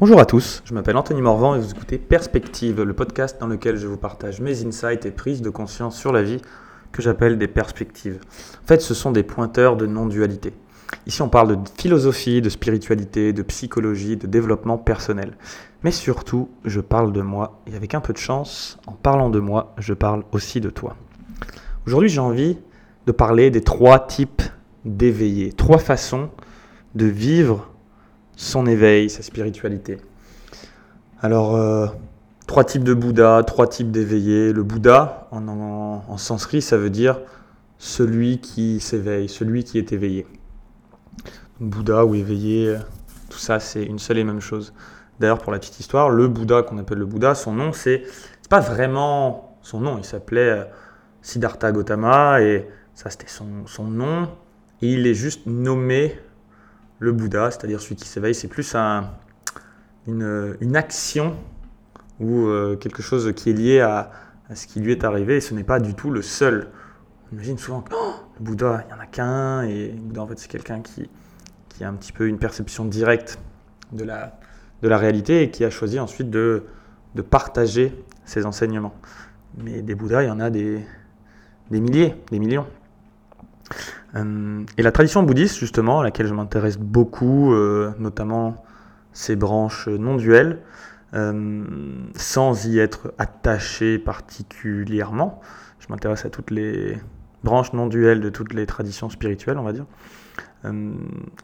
Bonjour à tous, je m'appelle Anthony Morvan et vous écoutez Perspective, le podcast dans lequel je vous partage mes insights et prises de conscience sur la vie que j'appelle des perspectives. En fait, ce sont des pointeurs de non-dualité. Ici, on parle de philosophie, de spiritualité, de psychologie, de développement personnel. Mais surtout, je parle de moi et avec un peu de chance, en parlant de moi, je parle aussi de toi. Aujourd'hui, j'ai envie de parler des trois types d'éveillés, trois façons de vivre son éveil, sa spiritualité. Alors, euh, trois types de Bouddha, trois types d'éveillés. Le Bouddha, en, sanskrit, ça veut dire celui qui s'éveille, celui qui est éveillé. Bouddha ou éveillé, tout ça, c'est une seule et même chose. D'ailleurs, pour la petite histoire, le Bouddha qu'on appelle le Bouddha, son nom, c'est pas vraiment son nom. Il s'appelait euh, Siddhartha Gautama et ça, c'était son, nom. Il est juste nommé le Bouddha, c'est-à-dire celui qui s'éveille, c'est plus un, une, action ou euh, quelque chose qui est lié à, ce qui lui est arrivé, et ce n'est pas du tout le seul. On imagine souvent que oh, le Bouddha, il n'y en a qu'un, et le Bouddha, en fait, c'est quelqu'un qui, a un petit peu une perception directe de la, réalité et qui a choisi ensuite de, partager ses enseignements. Mais des Bouddhas, il y en a des milliers, des millions. Euh, et la tradition bouddhiste, justement, à laquelle je m'intéresse beaucoup, euh, notamment ses branches non duelles, euh, sans y être attaché particulièrement, je m'intéresse à toutes les branches non duelles de toutes les traditions spirituelles, on va dire.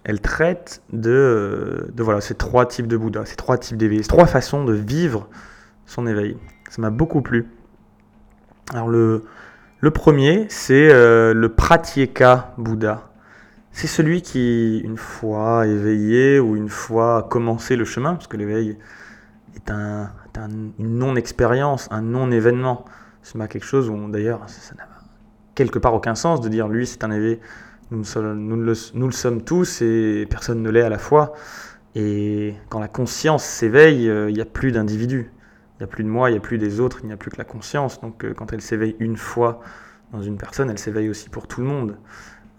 elle traite de, de, voilà, ces trois types de Bouddha, ces trois types d'éveil, ces trois façons de vivre son éveil. Ça m'a beaucoup plu. Alors le, le premier, c'est euh, le Pratyeka Bouddha. C'est celui qui, une fois éveillé ou une fois commencé le chemin, parce que l'éveil est, un, une non-expérience, un non-événement. C'est pas quelque chose où, d'ailleurs, ça n'a quelque part aucun sens de dire lui c'est un éveil. Nous, nous, le, nous le sommes tous et personne ne l'est à la fois. Et quand la conscience s'éveille, euh, il n'y a plus d'individu. Il n'y a plus de moi, il n'y a plus des autres, il n'y a plus que la conscience. Donc euh, quand elle s'éveille une fois dans une personne, elle s'éveille aussi pour tout le monde.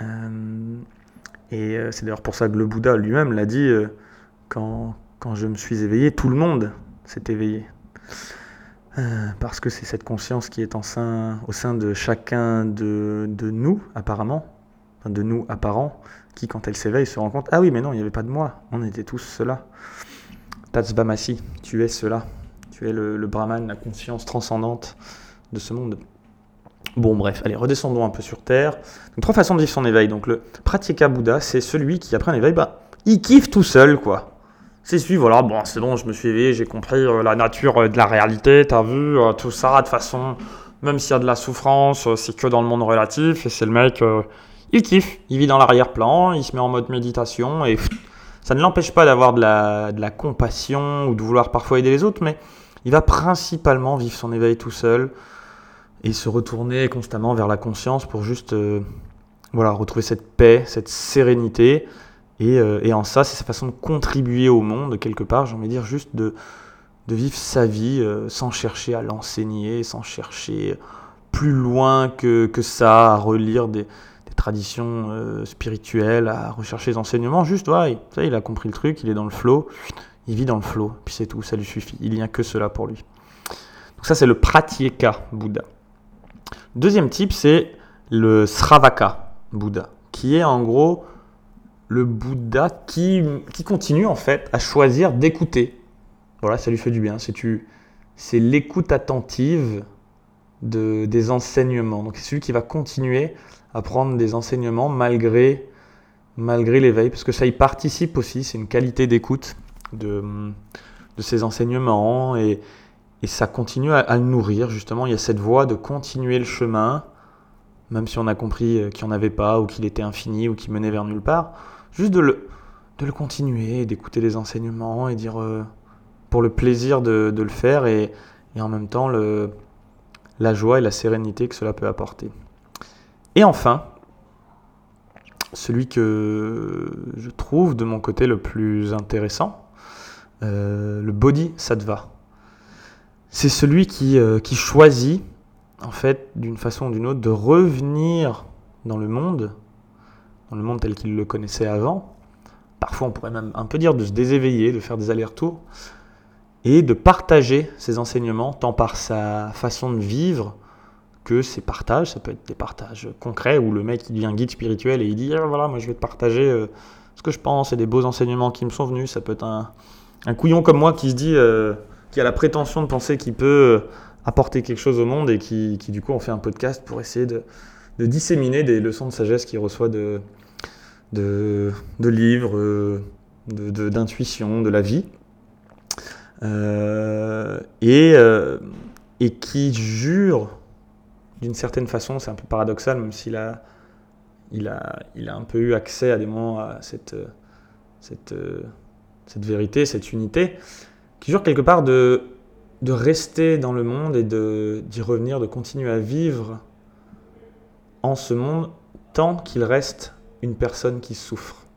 Euh, et euh, c'est d'ailleurs pour ça que le Bouddha lui-même l'a dit, quand, je me suis éveillé, tout le monde s'est éveillé. parce que c'est cette conscience qui est en sein, au sein de chacun de, de nous, apparemment, de nous apparents, qui quand elle s'éveille se rend compte, ah oui mais non, il n'y avait pas de moi, on était tous cela. Tatsvamasi, tu es cela le, Brahman, la conscience transcendante de ce monde. Bon, bref, allez, redescendons un peu sur Terre. Donc, trois façons de vivre son éveil. Donc, le Pratyeka Bouddha, c'est celui qui, après un éveil, bah, il kiffe tout seul, quoi. C'est celui, voilà, bon, c'est bon, je me suis éveillé, j'ai compris euh, la nature euh, de la réalité, t'as vu, euh, tout ça, de façon, même s'il y a de la souffrance, c'est que dans le monde relatif, et c'est le mec, il kiffe, il vit dans l'arrière-plan, il se met en mode méditation, et ça ne l'empêche pas d'avoir de la, de la compassion ou de vouloir parfois aider les autres, mais il va principalement vivre son éveil tout seul et se retourner constamment vers la conscience pour juste euh, voilà, retrouver cette paix, cette sérénité. Euh, et, en ça, c'est sa façon de contribuer au monde, quelque part, j'ai envie de dire, juste de, de vivre sa vie euh, sans chercher à l'enseigner, sans chercher plus loin que, que ça, à relire des, des traditions spirituelles, à rechercher des enseignements. Juste, voilà, ça, il a compris le truc, il est dans le flow il vit dans le flot, puis c'est tout, ça lui suffit. Il n'y a que cela pour lui. Donc ça, c'est le Pratyeka Bouddha. Deuxième type, c'est le Sravaka Bouddha, qui est en gros le Bouddha qui, qui continue en fait à choisir d'écouter. Voilà, ça lui fait du bien. C'est l'écoute attentive de, des enseignements. Donc c'est celui qui va continuer à prendre des enseignements malgré, malgré l'éveil, parce que ça y participe aussi, c'est une qualité d'écoute de, ses enseignements et, et ça continue à, le nourrir justement. Il y a cette voie de continuer le chemin, même si on a compris qu'il n'y en avait pas ou qu'il était infini ou qu'il menait vers nulle part. Juste de le, de le continuer, d'écouter les enseignements et dire euh, pour le plaisir de, de le faire et, et, en même temps le, la joie et la sérénité que cela peut apporter. Et enfin, celui que je trouve de mon côté le plus intéressant, euh, le bodhisattva. C'est celui qui, euh, qui choisit, en fait, d'une façon ou d'une autre, de revenir dans le monde, dans le monde tel qu'il le connaissait avant, parfois on pourrait même un peu dire de se déséveiller, de faire des allers-retours, et de partager ses enseignements, tant par sa façon de vivre que ses partages, ça peut être des partages concrets où le mec il devient guide spirituel et il dit ah, voilà moi je vais te partager euh, ce que je pense et des beaux enseignements qui me sont venus, ça peut être un, un couillon comme moi qui se dit euh, a la prétention de penser qu'il peut apporter quelque chose au monde et qui, du coup en fait un podcast pour essayer de, disséminer des leçons de sagesse qu'il reçoit de, livres, euh, d'intuition, de, la vie. Euh, et, euh, qui jure, d'une certaine façon, c'est un peu paradoxal, même s'il a, il a, un peu eu accès à des moments à cette, cette vérité, cette unité, qui jure quelque part de, de rester dans le monde et d'y revenir, de continuer à vivre en ce monde tant qu'il reste une personne qui souffre.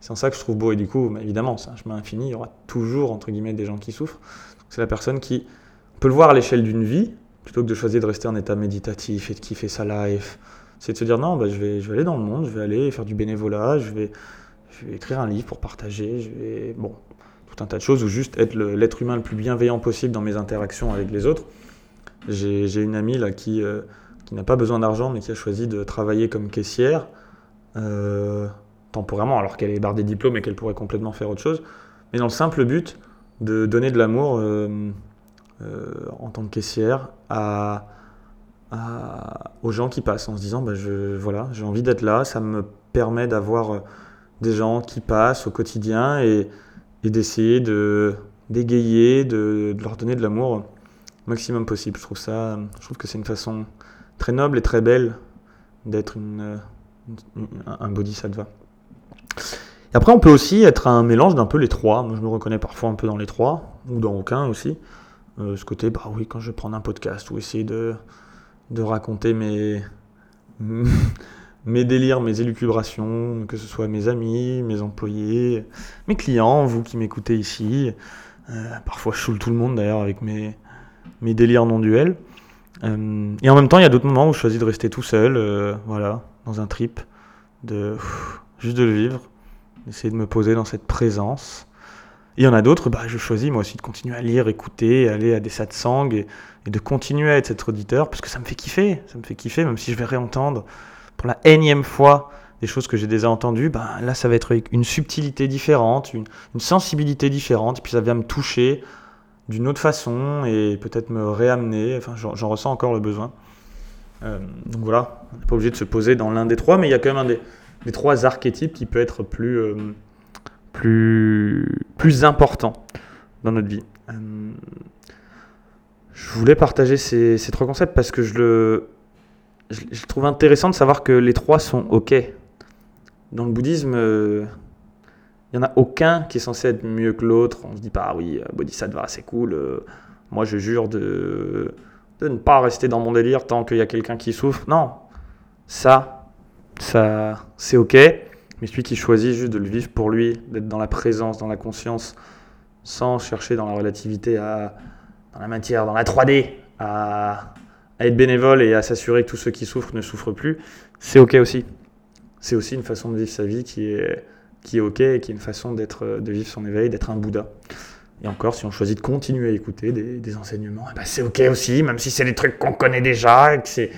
C'est en ça que je trouve beau. Et du coup, bah, évidemment, c'est un chemin infini. Il y aura toujours, entre guillemets, des gens qui souffrent. C'est la personne qui peut le voir à l'échelle d'une vie, plutôt que de choisir de rester en état méditatif et de kiffer sa life. C'est de se dire non, bah, je, vais, je vais aller dans le monde, je vais aller faire du bénévolat, je vais, je vais écrire un livre pour partager. Bon, tout un tas de choses, ou juste être l'être humain le plus bienveillant possible dans mes interactions avec les autres. J'ai une amie là qui. Euh, qui n'a pas besoin d'argent, mais qui a choisi de travailler comme caissière, euh, temporairement, alors qu'elle est barre des diplômes et qu'elle pourrait complètement faire autre chose, mais dans le simple but de donner de l'amour euh, en tant que caissière à, aux gens qui passent, en se disant, bah, voilà, j'ai envie d'être là, ça me permet d'avoir des gens qui passent au quotidien et, d'essayer de d'égayer, de, leur donner de l'amour au maximum possible. Je trouve ça, je trouve que c'est une façon très noble et très belle d'être un bodhisattva. Après, on peut aussi être un mélange d'un peu les trois. Moi, je me reconnais parfois un peu dans les trois, ou dans aucun aussi. Euh, ce côté, bah oui, quand je prends un podcast, ou essayer de raconter mes, mes délires, mes élucubrations, que ce soit mes amis, mes employés, mes clients, vous qui m'écoutez ici. Euh, parfois, je saoule tout le monde d'ailleurs avec mes, mes délires non duels. Euh, et en même temps, il y a d'autres moments où je choisis de rester tout seul, euh, voilà, dans un trip, de juste de le vivre, d'essayer de me poser dans cette présence. Et il y en a d'autres, bah, je choisis moi aussi de continuer à lire, écouter, aller à des satsangs et de continuer à être cet auditeur parce que ça me fait kiffer, ça me fait kiffer, même si je vais réentendre pour la énième fois des choses que j'ai déjà entendues, bah, là ça va être une subtilité différente, une, une sensibilité différente, et puis ça vient me toucher, d'une autre façon et peut-être me réamener. Enfin, j'en ressens encore le besoin. Euh, donc voilà, on n'est pas obligé de se poser dans l'un des trois, mais il y a quand même un des, trois archétypes qui peut être plus, euh, plus, plus important dans notre vie. Euh, je voulais partager ces, ces, trois concepts parce que je le, je, je, trouve intéressant de savoir que les trois sont OK. Dans le bouddhisme, il n'y en a aucun qui est censé être mieux que l'autre. On se dit pas, ah oui, euh, Bodhisattva, c'est cool. Euh, moi, je jure de, de ne pas rester dans mon délire tant qu'il y a quelqu'un qui souffre. Non, ça, ça c'est ok. Mais celui qui choisit juste de le vivre pour lui, d'être dans la présence, dans la conscience, sans chercher dans la relativité, à, dans la matière, dans la 3D, à, à être bénévole et à s'assurer que tous ceux qui souffrent ne souffrent plus, c'est ok aussi. C'est aussi une façon de vivre sa vie qui est qui est ok et qui est une façon d'être, de vivre son éveil, d'être un Bouddha. Et encore, si on choisit de continuer à écouter des, enseignements, eh ben c'est ok aussi, même si c'est des trucs qu'on connaît déjà, et que c'est,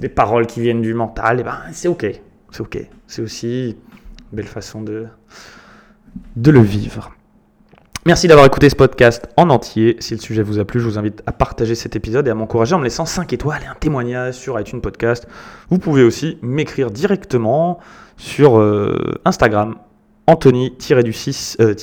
des paroles qui viennent du mental, et eh ben c'est ok, c'est ok. C'est aussi une belle façon de, de le vivre. Merci d'avoir écouté ce podcast en entier. Si le sujet vous a plu, je vous invite à partager cet épisode et à m'encourager en me laissant 5 étoiles et un témoignage sur iTunes Podcast. Vous pouvez aussi m'écrire directement sur euh, Instagram Anthony-du-6, euh.